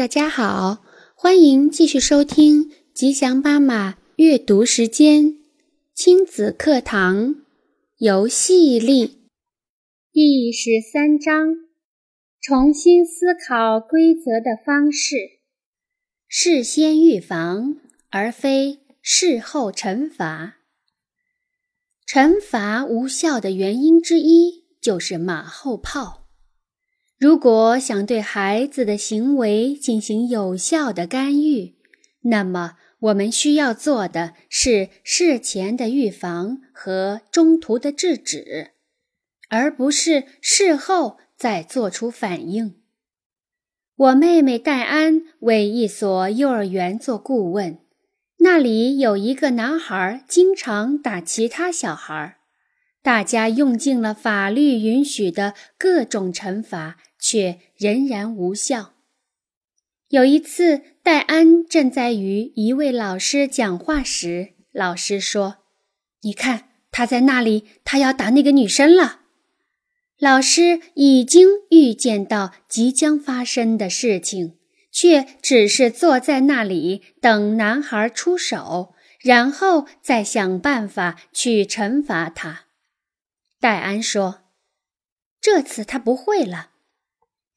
大家好，欢迎继续收听吉祥妈妈阅读时间亲子课堂游戏力第十三章：重新思考规则的方式，事先预防而非事后惩罚。惩罚无效的原因之一就是马后炮。如果想对孩子的行为进行有效的干预，那么我们需要做的是事前的预防和中途的制止，而不是事后再做出反应。我妹妹戴安为一所幼儿园做顾问。那里有一个男孩，经常打其他小孩。大家用尽了法律允许的各种惩罚，却仍然无效。有一次，戴安正在与一位老师讲话时，老师说：“你看，他在那里，他要打那个女生了。”老师已经预见到即将发生的事情。却只是坐在那里等男孩出手，然后再想办法去惩罚他。戴安说：“这次他不会了。”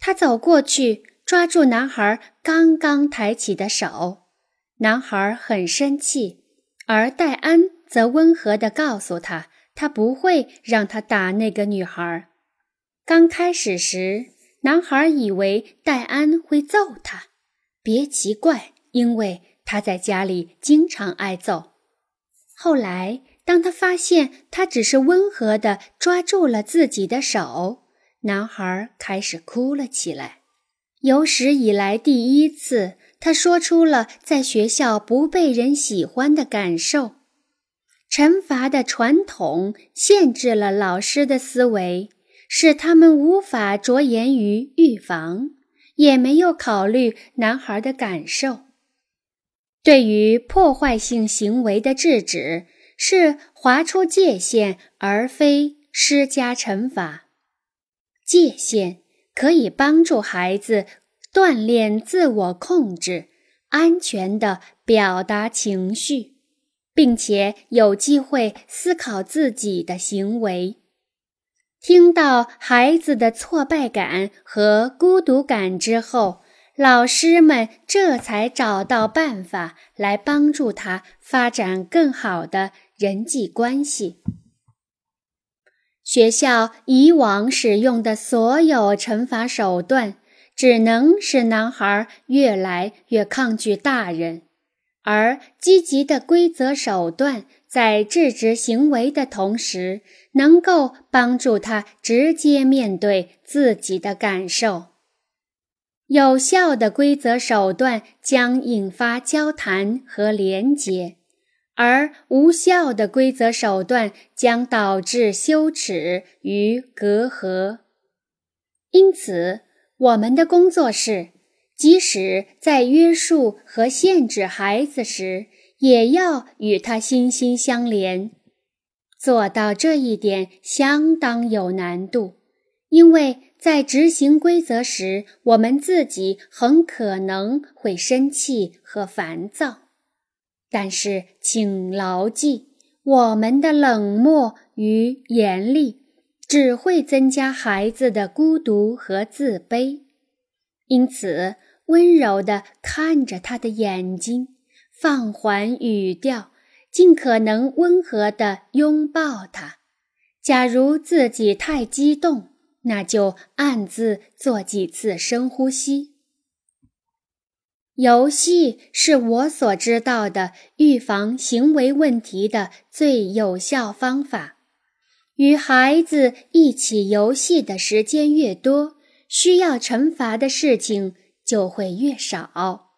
他走过去抓住男孩刚刚抬起的手，男孩很生气，而戴安则温和地告诉他：“他不会让他打那个女孩。”刚开始时。男孩以为戴安会揍他，别奇怪，因为他在家里经常挨揍。后来，当他发现他只是温和地抓住了自己的手，男孩开始哭了起来。有史以来第一次，他说出了在学校不被人喜欢的感受。惩罚的传统限制了老师的思维。使他们无法着眼于预防，也没有考虑男孩的感受。对于破坏性行为的制止，是划出界限，而非施加惩罚。界限可以帮助孩子锻炼自我控制，安全地表达情绪，并且有机会思考自己的行为。听到孩子的挫败感和孤独感之后，老师们这才找到办法来帮助他发展更好的人际关系。学校以往使用的所有惩罚手段，只能使男孩越来越抗拒大人，而积极的规则手段。在制止行为的同时，能够帮助他直接面对自己的感受。有效的规则手段将引发交谈和连结，而无效的规则手段将导致羞耻与隔阂。因此，我们的工作是，即使在约束和限制孩子时，也要与他心心相连，做到这一点相当有难度，因为在执行规则时，我们自己很可能会生气和烦躁。但是，请牢记，我们的冷漠与严厉只会增加孩子的孤独和自卑。因此，温柔地看着他的眼睛。放缓语调，尽可能温和地拥抱他。假如自己太激动，那就暗自做几次深呼吸。游戏是我所知道的预防行为问题的最有效方法。与孩子一起游戏的时间越多，需要惩罚的事情就会越少。